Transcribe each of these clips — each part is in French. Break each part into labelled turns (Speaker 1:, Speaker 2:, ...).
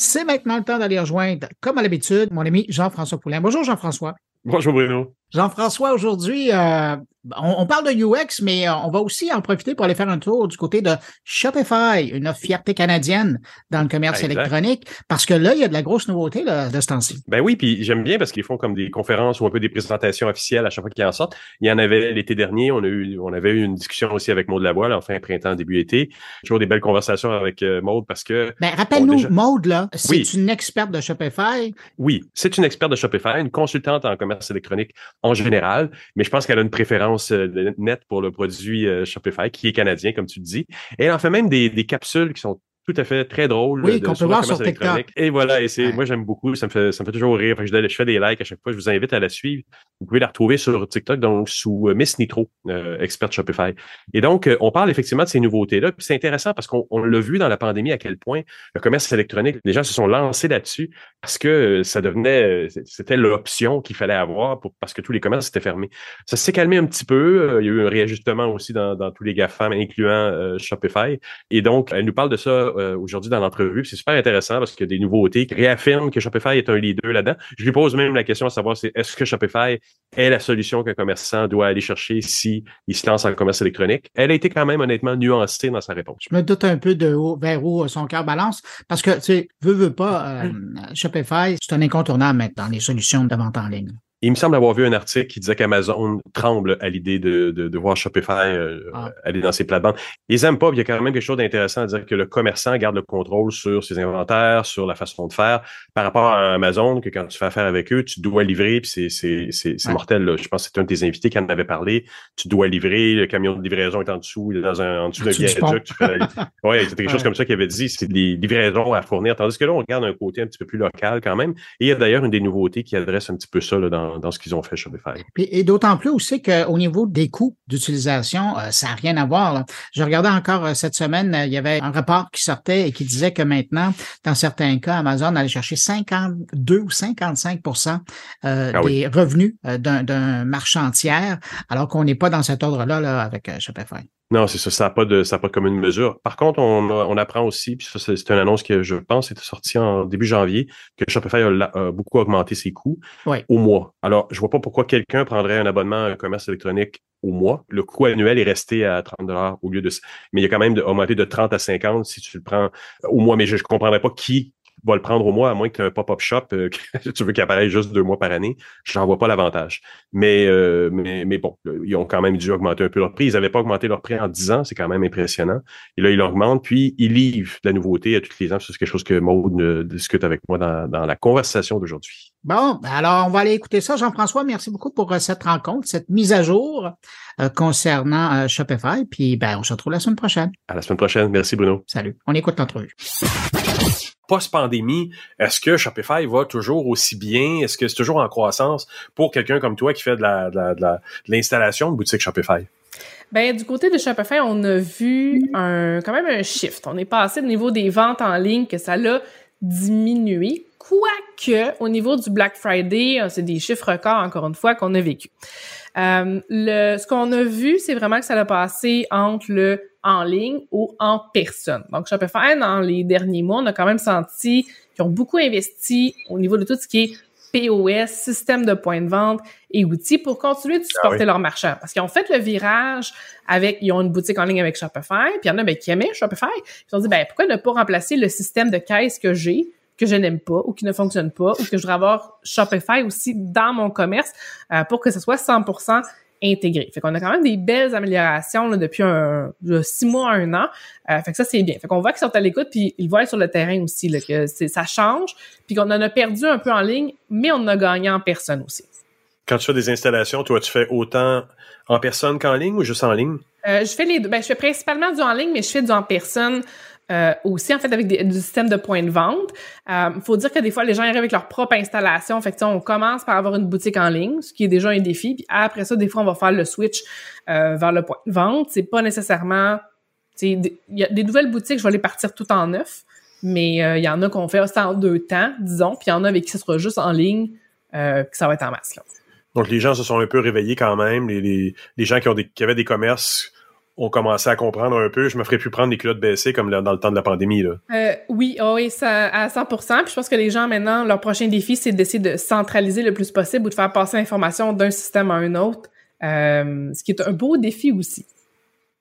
Speaker 1: C'est maintenant le temps d'aller rejoindre, comme à l'habitude, mon ami Jean-François Poulin. Bonjour Jean-François.
Speaker 2: Bonjour Bruno.
Speaker 1: Jean-François, aujourd'hui, euh, on, parle de UX, mais euh, on va aussi en profiter pour aller faire un tour du côté de Shopify, une fierté canadienne dans le commerce électronique, parce que là, il y a de la grosse nouveauté là, de ce temps-ci.
Speaker 2: Ben oui, puis j'aime bien parce qu'ils font comme des conférences ou un peu des présentations officielles à chaque fois qu'ils en sortent. Il y en avait l'été dernier, on a eu, on avait eu une discussion aussi avec Maud Lavoie, en fin printemps, début été. Toujours des belles conversations avec euh, Maud parce que.
Speaker 1: Ben rappelle-nous, Maud là, c'est une experte de Shopify.
Speaker 2: Oui, c'est une experte de Shopify, une consultante en commerce électronique en général, mais je pense qu'elle a une préférence euh, nette pour le produit euh, Shopify, qui est canadien, comme tu le dis. Et elle en fait même des, des capsules qui sont tout à fait très drôle.
Speaker 1: Oui, qu'on peut voir sur TikTok.
Speaker 2: Et voilà, et c'est, moi j'aime beaucoup, ça me fait, ça me fait toujours rire. je, fais des likes à chaque fois, je vous invite à la suivre. Vous pouvez la retrouver sur TikTok, donc sous euh, Miss Nitro, euh, expert Shopify. Et donc, euh, on parle effectivement de ces nouveautés-là. Puis c'est intéressant parce qu'on l'a vu dans la pandémie à quel point le commerce électronique, les gens se sont lancés là-dessus parce que ça devenait, c'était l'option qu'il fallait avoir pour, parce que tous les commerces étaient fermés. Ça s'est calmé un petit peu. Il y a eu un réajustement aussi dans, dans tous les GAFAM, incluant Shopify. Et donc, elle nous parle de ça euh, aujourd'hui dans l'entrevue. C'est super intéressant parce qu'il y a des nouveautés qui réaffirment que Shopify est un leader là-dedans. Je lui pose même la question à savoir c'est est-ce que Shopify est la solution qu'un commerçant doit aller chercher si il se lance en commerce électronique? Elle a été quand même honnêtement nuancée dans sa réponse.
Speaker 1: Je me doute un peu de où, vers où son cœur balance parce que tu sais, veut, veut pas, euh, Shopify, c'est un incontournable maintenant dans les solutions de vente en ligne.
Speaker 2: Il me semble avoir vu un article qui disait qu'Amazon tremble à l'idée de, de, de, voir Shopify euh, ah. aller dans ses plates-bandes. Ils aiment pas, il y a quand même quelque chose d'intéressant à dire que le commerçant garde le contrôle sur ses inventaires, sur la façon de faire, par rapport à Amazon, que quand tu fais affaire avec eux, tu dois livrer, puis c'est, c'est, c'est, mortel. Là. Je pense que c'est un de tes invités qui en avait parlé. Tu dois livrer, le camion de livraison est en dessous, il est dans un, en dessous d'un viaduc. Ouais, c'était quelque chose comme ça qu'il avait dit, c'est des livraisons à fournir. Tandis que là, on regarde un côté un petit peu plus local quand même. Et il y a d'ailleurs une des nouveautés qui adresse un petit peu ça là, dans dans, ce qu'ils ont fait Shopify.
Speaker 1: Et, et d'autant plus aussi qu'au niveau des coûts d'utilisation, euh, ça n'a rien à voir. Je regardais encore euh, cette semaine, euh, il y avait un rapport qui sortait et qui disait que maintenant, dans certains cas, Amazon allait chercher 52 ou 55 ah des revenus d'un marchand tiers, alors qu'on n'est pas dans cet ordre-là là, avec Shopify.
Speaker 2: Non, c'est ça, ça n'a pas de ça pas de commune mesure. Par contre, on, on apprend aussi, puis ça, c'est une annonce que je pense était sortie en début janvier, que Shopify a, beaucoup augmenté ses coûts au mois. Alors, je vois pas pourquoi quelqu'un prendrait un abonnement à un commerce électronique au mois. Le coût annuel est resté à 30 dollars au lieu de mais il y a quand même de, augmenté de 30 à 50 si tu le prends au mois. Mais je ne comprendrais pas qui va le prendre au mois, à moins que tu un pop-up shop, euh, que tu veux qu'il apparaisse juste deux mois par année. Je n'en vois pas l'avantage. Mais, euh, mais, mais bon, ils ont quand même dû augmenter un peu leur prix. Ils n'avaient pas augmenté leur prix en 10 ans, c'est quand même impressionnant. Et là, ils l'augmentent, puis ils livrent de la nouveauté à tous les ans. C'est quelque chose que Maud euh, discute avec moi dans, dans la conversation d'aujourd'hui.
Speaker 1: Bon, alors on va aller écouter ça. Jean-François, merci beaucoup pour cette rencontre, cette mise à jour concernant Shopify. Puis ben, on se retrouve la semaine prochaine.
Speaker 2: À la semaine prochaine. Merci Bruno.
Speaker 1: Salut. On écoute l'entrevue
Speaker 2: post-pandémie, est-ce que Shopify va toujours aussi bien? Est-ce que c'est toujours en croissance pour quelqu'un comme toi qui fait de, la, de, l'installation de boutique Shopify?
Speaker 3: Ben, du côté de Shopify, on a vu quand même un shift. On est passé au niveau des ventes en ligne que ça l'a diminué. Quoique, au niveau du Black Friday, c'est des chiffres records, encore une fois, qu'on a vécu. Euh, le, ce qu'on a vu, c'est vraiment que ça a passé entre le en ligne ou en personne. Donc, Shopify, dans les derniers mois, on a quand même senti qu'ils ont beaucoup investi au niveau de tout ce qui est POS, système de points de vente et outils pour continuer de ah supporter leurs marchands. Parce qu'ils ont fait le virage avec, ils ont une boutique en ligne avec Shopify, puis il y en a ben, qui aimaient Shopify. Ils se sont dit, ben, pourquoi ne pas remplacer le système de caisse que j'ai que je n'aime pas ou qui ne fonctionne pas ou que je voudrais avoir Shopify aussi dans mon commerce euh, pour que ce soit 100% intégré. Fait qu'on a quand même des belles améliorations là, depuis un, six mois, un an. Euh, fait que ça, c'est bien. Fait qu'on voit qu'ils sont à l'écoute, puis ils voient sur le terrain aussi là, que ça change, puis qu'on en a perdu un peu en ligne, mais on en a gagné en personne aussi.
Speaker 2: Quand tu fais des installations, toi, tu fais autant en personne qu'en ligne ou juste en ligne?
Speaker 3: Euh, je fais les deux. Ben, je fais principalement du en ligne, mais je fais du en personne euh, aussi en fait avec des, du système de points de vente. Il euh, faut dire que des fois les gens arrivent avec leur propre installation. Fait que, on commence par avoir une boutique en ligne, ce qui est déjà un défi. Puis après ça, des fois on va faire le switch euh, vers le point de vente. C'est pas nécessairement, il y a des nouvelles boutiques, je vais les partir tout en neuf, mais il y en a qu'on fait ça en deux temps, disons. Puis il y en a avec qui ce sera juste en ligne, que ça va être en masse. Là.
Speaker 2: Donc les gens se sont un peu réveillés quand même. Les, les, les gens qui ont des, qui avaient des commerces on commençait à comprendre un peu, je me ferais plus prendre des culottes baissées comme dans le temps de la pandémie. Là.
Speaker 3: Euh, oui, oh oui, ça, à 100% Puis je pense que les gens, maintenant, leur prochain défi, c'est d'essayer de centraliser le plus possible ou de faire passer l'information d'un système à un autre, euh, ce qui est un beau défi aussi.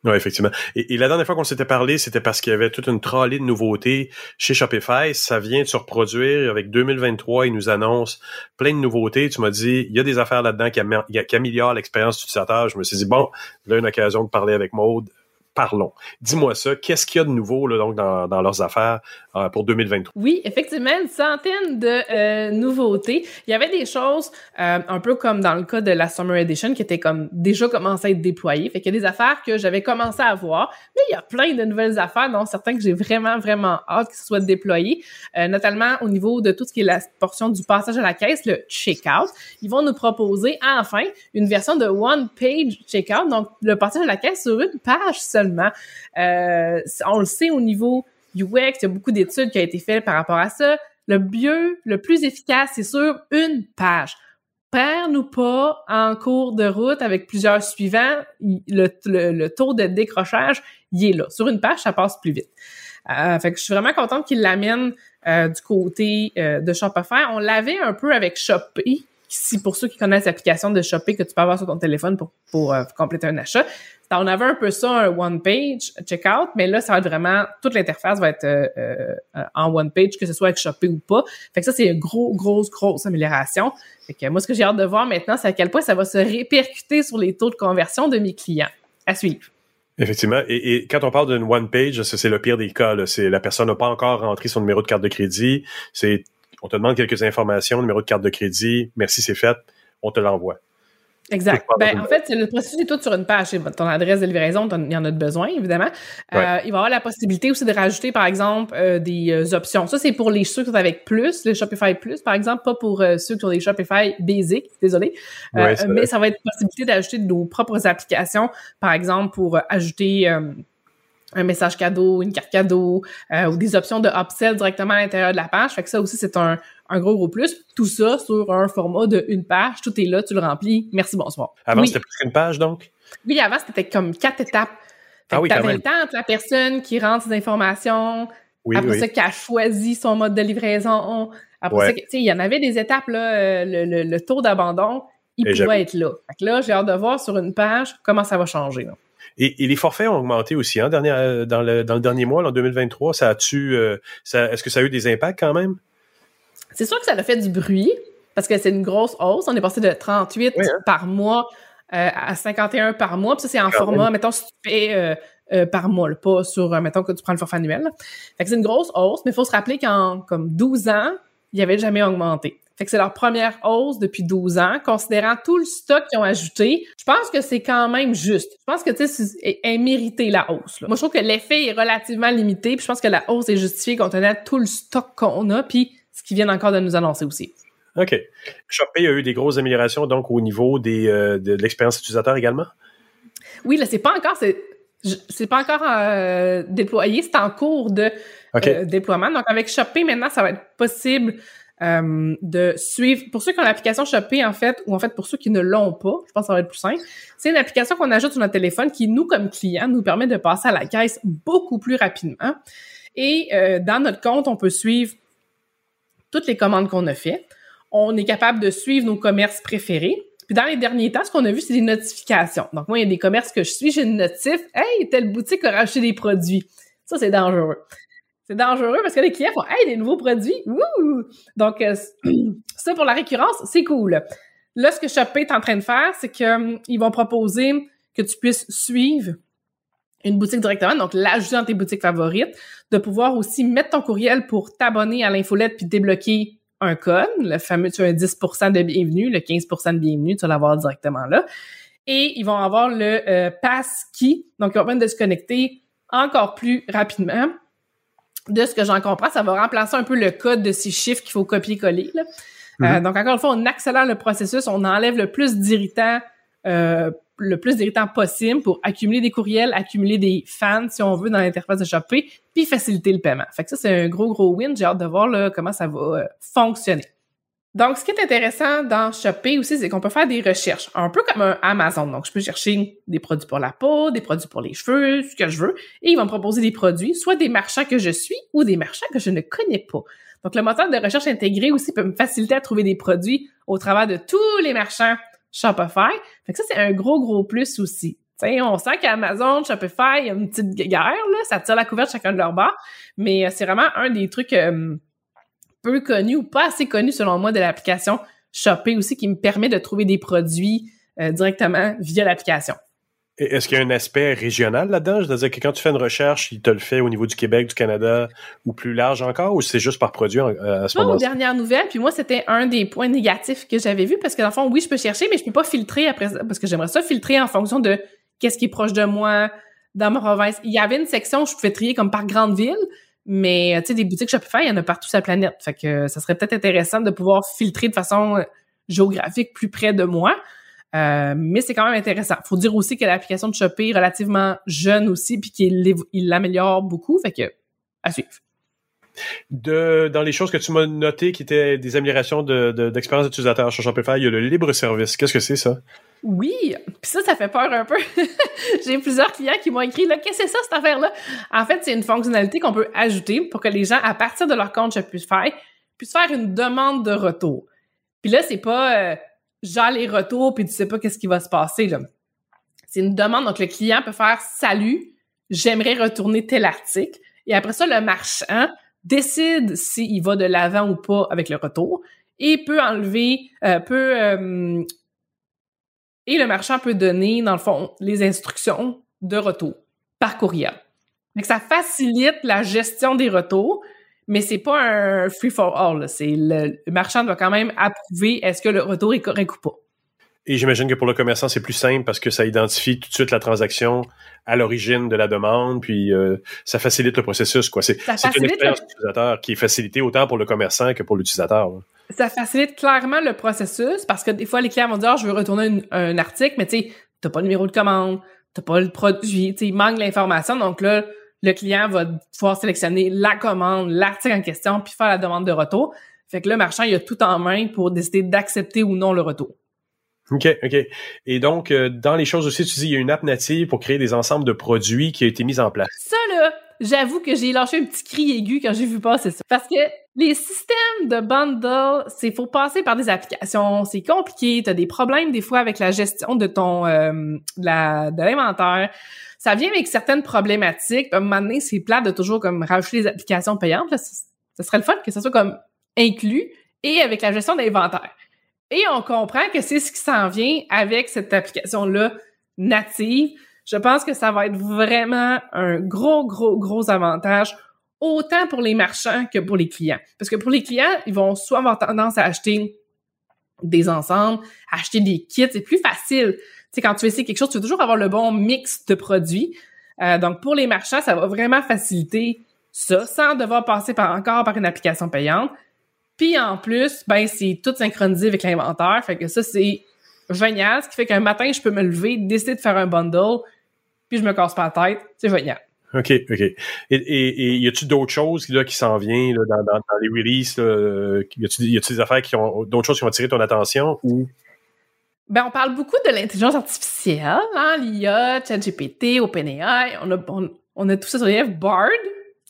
Speaker 2: Oui, effectivement. Et, la dernière fois qu'on s'était parlé, c'était parce qu'il y avait toute une trolley de nouveautés chez Shopify. Ça vient de se reproduire avec 2023. Ils nous annoncent plein de nouveautés. Tu m'as dit, il y a des affaires là-dedans qui, améliorent l'expérience utilisateur. Je me suis dit, bon, là, une occasion de parler avec Maude parlons. Dis-moi ça, qu'est-ce qu'il y a de nouveau là, donc dans, leurs affaires euh, pour 2023?
Speaker 3: Oui, effectivement, une centaine de euh, nouveautés. Il y avait des choses euh, un peu comme dans le cas de la Summer Edition qui étaient comme déjà commencé à être déployées. Fait y a des affaires que j'avais commencé à voir, mais il y a plein de nouvelles affaires, dont certains que j'ai vraiment, vraiment hâte qu'ils soient déployés, notamment au niveau de tout ce qui est la portion du passage à la caisse, le checkout. Ils vont nous proposer enfin une version de One Page Checkout, donc le passage à la caisse sur une page seulement euh, on le sait au niveau UX, il y a beaucoup d'études qui ont été faites par rapport à ça. Le mieux, le plus efficace, c'est sur une page. Perds-nous pas en cours de route avec plusieurs suivants, le, taux de décrochage, il est là. Sur une page, ça passe plus vite. Euh, je suis vraiment contente qu'il l'amène euh, du côté de Shopify. On l'avait un peu avec Shopee, si pour ceux qui connaissent l'application de Shopee que tu peux avoir sur ton téléphone pour, pour compléter un achat on avait un peu ça, un one page checkout, mais là, ça va être vraiment, toute l'interface va être euh, euh, en one page, que ce soit avec Shopee ou pas. Fait que ça, c'est une grosse, grosse, grosse amélioration. Fait que moi, ce que j'ai hâte de voir maintenant, c'est à quel point ça va se répercuter sur les taux de conversion de mes clients. À suivre.
Speaker 2: Effectivement. Et, quand on parle d'une one page, c'est le pire des cas. C'est la personne n'a pas encore rentré son numéro de carte de crédit. C'est on te demande quelques informations, numéro de carte de crédit, merci, c'est fait, on te l'envoie.
Speaker 3: Exact. Ben, en fait, le processus est tout sur une page. Ton adresse de livraison, il y en a besoin, évidemment. Euh, il va y avoir la possibilité aussi de rajouter, par exemple, euh, des euh, options. Ça, c'est pour les ceux qui sont avec plus, les Shopify Plus, par exemple, pas pour ceux qui ont des Shopify Basic, désolé. mais ça va être possibilité d'ajouter nos propres applications, par exemple, pour ajouter un message cadeau, une carte cadeau, ou des options de upsell directement à l'intérieur de la page. Fait que ça aussi, c'est un, un gros gros plus. Tout ça sur un format de une page. Tout est là, tu le remplis. Merci, bonsoir.
Speaker 2: Avant, c'était plus qu'une page, donc?
Speaker 3: Oui, avant, c'était comme quatre étapes. ah oui, t'avais le temps entre la personne qui rentre ses informations, après ça, qui a choisi son mode de livraison. Après ça, tu sais, il y en avait des étapes, là, euh, le, le, taux d'abandon, il pouvait être là. Fait que là, j'ai hâte de voir sur une page comment ça va changer.
Speaker 2: Et, les forfaits ont augmenté aussi, hein, dernier, euh, dans, le, dans le dernier mois, en 2023. Ça a-tu, euh, est-ce que ça a eu des impacts quand même?
Speaker 3: C'est sûr que ça a fait du bruit parce que c'est une grosse hausse. On est passé de 38 hein. par mois euh, à 51 par mois. Puis ça, c'est en format, mettons, si tu fais euh, euh, par mois, pas sur, mettons, que tu prends le forfait annuel. Fait que c'est une grosse hausse, mais il faut se rappeler qu'en comme 12 ans, il n'y avait jamais augmenté. Fait que c'est leur première hausse depuis 12 ans, considérant tout le stock qu'ils ont ajouté. Je pense que c'est quand même juste. Je pense que, tu sais, est mérité la hausse. Moi, je trouve que l'effet est relativement limité, puis je pense que la hausse est justifiée compte tenu tout le stock qu'on a, puis ce qu'ils viennent encore de nous annoncer aussi.
Speaker 2: OK. Shopee a eu des grosses améliorations donc au niveau des, euh, de, l'expérience utilisateur également?
Speaker 3: Oui, là, c'est pas encore, c'est, pas encore euh, déployé, c'est en cours de euh, déploiement. Donc, avec Shopee, maintenant, ça va être possible de suivre. Pour ceux qui ont l'application Shopee, en fait, ou en fait pour ceux qui ne l'ont pas, je pense que ça va être plus simple. C'est une application qu'on ajoute sur notre téléphone qui, nous, comme clients, nous permet de passer à la caisse beaucoup plus rapidement. Et dans notre compte, on peut suivre toutes les commandes qu'on a faites. On est capable de suivre nos commerces préférés. Puis dans les derniers temps, ce qu'on a vu, c'est des notifications. Donc moi, il y a des commerces que je suis, j'ai une notif, hey, telle boutique a racheté des produits. Ça, c'est dangereux. C'est dangereux parce que les clients font Hey, des nouveaux produits! Wouh! Donc, euh, ça pour la récurrence, c'est cool. Là, ce que Shopee est en train de faire, c'est qu'ils hum, vont proposer que tu puisses suivre une boutique directement, donc l'ajouter dans tes boutiques favorites, de pouvoir aussi mettre ton courriel pour t'abonner à l'infolette puis débloquer un code, le fameux, tu as un 10% de bienvenue, le 15% de bienvenue, tu vas l'avoir directement là. Et ils vont avoir le euh, pass key, donc ils vont permettre de se connecter encore plus rapidement. De ce que j'en comprends, ça va remplacer un peu le code de six chiffres qu'il faut copier-coller. Euh, mm-hmm. donc encore une fois, on accélère le processus, on enlève le plus d'irritants euh, le plus d'irritants possible pour accumuler des courriels, accumuler des fans, si on veut, dans l'interface de Shopee, puis faciliter le paiement. Fait que ça, c'est un gros, gros win. J'ai hâte de voir là, comment ça va euh, fonctionner. Donc, ce qui est intéressant dans Shopee aussi, c'est qu'on peut faire des recherches, un peu comme un Amazon. Donc, je peux chercher des produits pour la peau, des produits pour les cheveux, ce que je veux, et ils vont me proposer des produits, soit des marchands que je suis ou des marchands que je ne connais pas. Donc, le moteur de recherche intégré aussi peut me faciliter à trouver des produits au travers de tous les marchands Shopify. Fait que ça, c'est un gros, gros plus aussi. T'sais, on sent qu'Amazon, Shopify, il y a une petite guerre, là, ça tire la couverture chacun de leur bord, mais euh, c'est vraiment un des trucs euh, peu connus ou pas assez connus selon moi de l'application Shopee aussi qui me permet de trouver des produits euh, directement via l'application.
Speaker 2: Est-ce qu'il y a un aspect régional là-dedans? Je veux dire que quand tu fais une recherche, il te le fait au niveau du Québec, du Canada ou plus large encore, ou c'est juste par produit à ce moment-là?
Speaker 3: dernière nouvelle, puis moi, c'était un des points négatifs que j'avais vu parce que dans le fond, oui, je peux chercher, mais je peux pas filtrer après parce que j'aimerais ça filtrer en fonction de qu'est-ce qui est proche de moi, dans ma province. Il y avait une section où je pouvais trier comme par grande ville, mais tu sais, des boutiques Shopify, il y en a partout sur la planète. Fait que ça serait peut-être intéressant de pouvoir filtrer de façon géographique plus près de moi. Euh, mais c'est quand même intéressant. Faut dire aussi que l'application de Shopee est relativement jeune aussi, puis qu'il l'améliore beaucoup. Fait que à suivre.
Speaker 2: De, dans les choses que tu m'as notées qui étaient des améliorations d'expérience de, d'utilisateur sur Shopify, il y a le libre service. Qu'est-ce que c'est ça?
Speaker 3: Oui, puis ça, ça fait peur un peu. J'ai plusieurs clients qui m'ont écrit, là, qu'est-ce que c'est ça, cette affaire-là? En fait, c'est une fonctionnalité qu'on peut ajouter pour que les gens, à partir de leur compte puissent faire une demande de retour. Puis là, c'est pas euh, genre les retours, puis tu sais pas qu'est-ce qui va se passer. C'est une demande, donc le client peut faire « Salut, j'aimerais retourner tel article ». Et après ça, le marchand décide s'il va de l'avant ou pas avec le retour et peut enlever, euh, peut euh, et le marchand peut donner, dans le fond, les instructions de retour par courriel. Donc, ça facilite la gestion des retours, mais c'est pas un free for all. Le, marchand doit quand même approuver est-ce que le retour est correct ou pas.
Speaker 2: Et j'imagine que pour le commerçant, c'est plus simple parce que ça identifie tout de suite la transaction à l'origine de la demande, puis euh, ça facilite le processus. Quoi. C'est, une expérience utilisateur qui est facilitée autant pour le commerçant que pour l'utilisateur
Speaker 3: ça facilite clairement le processus parce que des fois, les clients vont dire, ah, je veux retourner un article, mais tu sais, t'as pas le numéro de commande, t'as pas le produit, tu il manque l'information. Donc là, le client va pouvoir sélectionner la commande, l'article en question, puis faire la demande de retour. Fait que le marchand, il a tout en main pour décider d'accepter ou non le retour.
Speaker 2: OK, OK. Et donc, euh, dans les choses aussi, tu dis, il y a une app native pour créer des ensembles de produits qui a été mise en place.
Speaker 3: Ça, là, j'avoue que j'ai lâché un petit cri aigu quand j'ai vu passer ça. Parce que les systèmes de bundle, c'est faut passer par des applications, c'est compliqué, tu as des problèmes des fois avec la gestion de ton euh, de l'inventaire. Ça vient avec certaines problématiques. À un moment donné, c'est plat de toujours comme rajouter des applications payantes. ce serait le fun que ça soit comme inclus et avec la gestion d'inventaire. Et on comprend que c'est ce qui s'en vient avec cette application-là native je pense que ça va être vraiment un gros, gros, gros avantage autant pour les marchands que pour les clients. Parce que pour les clients, ils vont soit avoir tendance à acheter des ensembles, acheter des kits, c'est plus facile. Tu sais, quand tu essaies quelque chose, tu veux toujours avoir le bon mix de produits. Euh, donc, pour les marchands, ça va vraiment faciliter ça, sans devoir passer par encore par une application payante. Puis en plus, ben c'est tout synchronisé avec l'inventaire, fait que ça c'est génial, ce qui fait qu'un matin je peux me lever, décider de faire un bundle, puis je me casse pas la tête. C'est génial.
Speaker 2: OK, OK. Et, et, y a-tu d'autres choses là, qui s'en viennent là, dans, dans, les releases? Là, y a-tu des affaires qui ont d'autres choses qui ont attiré ton attention ou?
Speaker 3: Ben, on parle beaucoup de l'intelligence artificielle, hein, l'IA, ChatGPT, OpenAI. On a, on, a tout ça sur les Bard,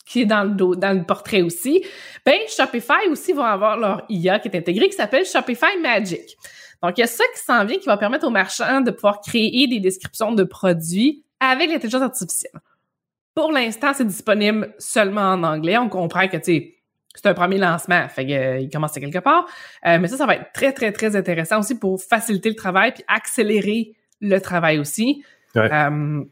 Speaker 3: qui est dans le, dans le portrait aussi. Ben, Shopify aussi vont avoir leur IA qui est intégrée, qui s'appelle Shopify Magic. Donc, il y a ça qui s'en vient qui va permettre aux marchands de pouvoir créer des descriptions de produits avec l'intelligence artificielle. Pour l'instant, c'est disponible seulement en anglais. On comprend que, tu sais, c'est un premier lancement, fait qu'il euh, commence quelque part. Euh, mais ça, ça va être très, très, très intéressant aussi pour faciliter le travail puis accélérer le travail aussi. Euh,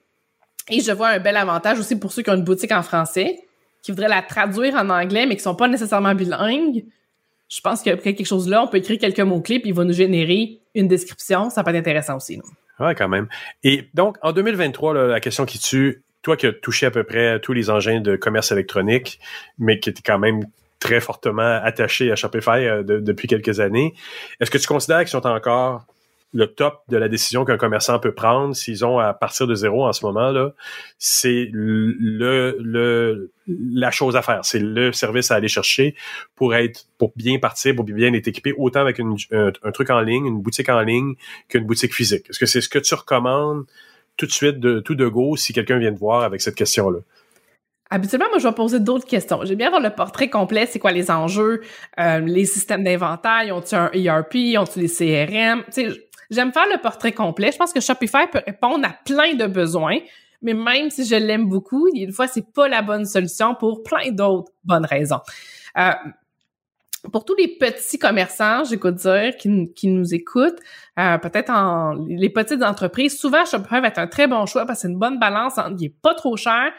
Speaker 3: et je vois un bel avantage aussi pour ceux qui ont une boutique en français, qui voudraient la traduire en anglais, mais qui sont pas nécessairement bilingues. Je pense a quelque chose là, on peut écrire quelques mots-clés, puis il va nous générer une description. Ça peut être intéressant aussi.
Speaker 2: Ouais, quand même. Et donc, en 2023, la question qui tue, toi qui as touché à peu près tous les engins de commerce électronique, mais qui était quand même très fortement attaché à Shopify euh, depuis quelques années, est-ce que tu considères qu'ils sont encore le top de la décision qu'un commerçant peut prendre s'ils ont à partir de zéro en ce moment là, c'est le, le la chose à faire, c'est le service à aller chercher pour être pour bien partir, pour bien être équipé autant avec une, un, truc en ligne, une boutique en ligne qu'une boutique physique. Est-ce que c'est ce que tu recommandes tout de suite de tout de go si quelqu'un vient te voir avec cette question là?
Speaker 3: Habituellement, moi, je vais poser d'autres questions. J'aime bien avoir le portrait complet. C'est quoi les enjeux? Euh, les systèmes d'inventaire? Ont-ils un ERP? Ont-ils les CRM? J'aime faire le portrait complet. Je pense que Shopify peut répondre à plein de besoins, mais même si je l'aime beaucoup, une fois, c'est pas la bonne solution pour plein d'autres bonnes raisons. Euh, pour tous les petits commerçants, j'écoute dire, qui, nous écoutent, euh, peut-être en les petites entreprises, souvent Shopify va être un très bon choix parce que c'est une bonne balance il est pas trop cher,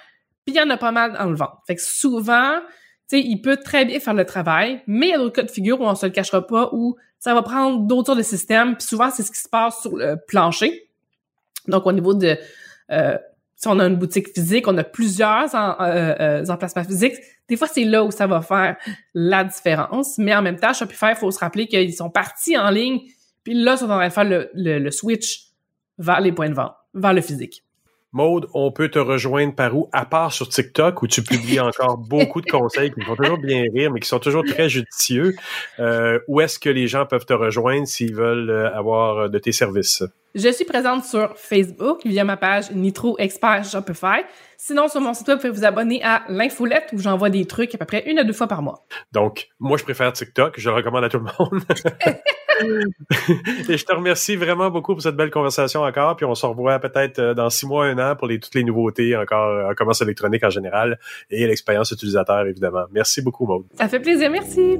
Speaker 3: puis il y en a pas mal dans le. Fait que souvent, sais, il peut très bien faire le travail, mais il y a d'autres cas de figure où on se le cachera pas, où ça va prendre d'autres de systèmes, puis souvent, c'est ce qui se passe sur le plancher. Donc, au niveau de... Euh, si on a une boutique physique, on a plusieurs euh, euh, emplacements physiques, des fois, c'est là où ça va faire la différence. Mais en même temps, Shopify, il faut se rappeler qu'ils sont partis en ligne, puis là, ils sont en train de faire le, le switch vers les points de vente, vers le physique.
Speaker 2: Maude, on peut te rejoindre par où, à part sur TikTok, où tu publies encore beaucoup de conseils qui font toujours bien rire, mais qui sont toujours très judicieux. Euh, où est-ce que les gens peuvent te rejoindre s'ils veulent euh, avoir euh, de tes services?
Speaker 3: Je suis présente sur Facebook via ma page Nitro Expert Shopify. Sinon, sur mon site web, vous pouvez vous abonner à l'infolette où j'envoie des trucs à peu près une à deux fois par mois.
Speaker 2: Donc, moi, je préfère TikTok. Je le recommande à tout le monde. Et je te remercie vraiment beaucoup pour cette belle conversation encore. Puis on se revoit peut-être euh, dans six mois, un an pour toutes les nouveautés encore en commerce électronique en général et l'expérience utilisateur, évidemment. Merci beaucoup, Maud.
Speaker 3: Ça fait plaisir. Merci.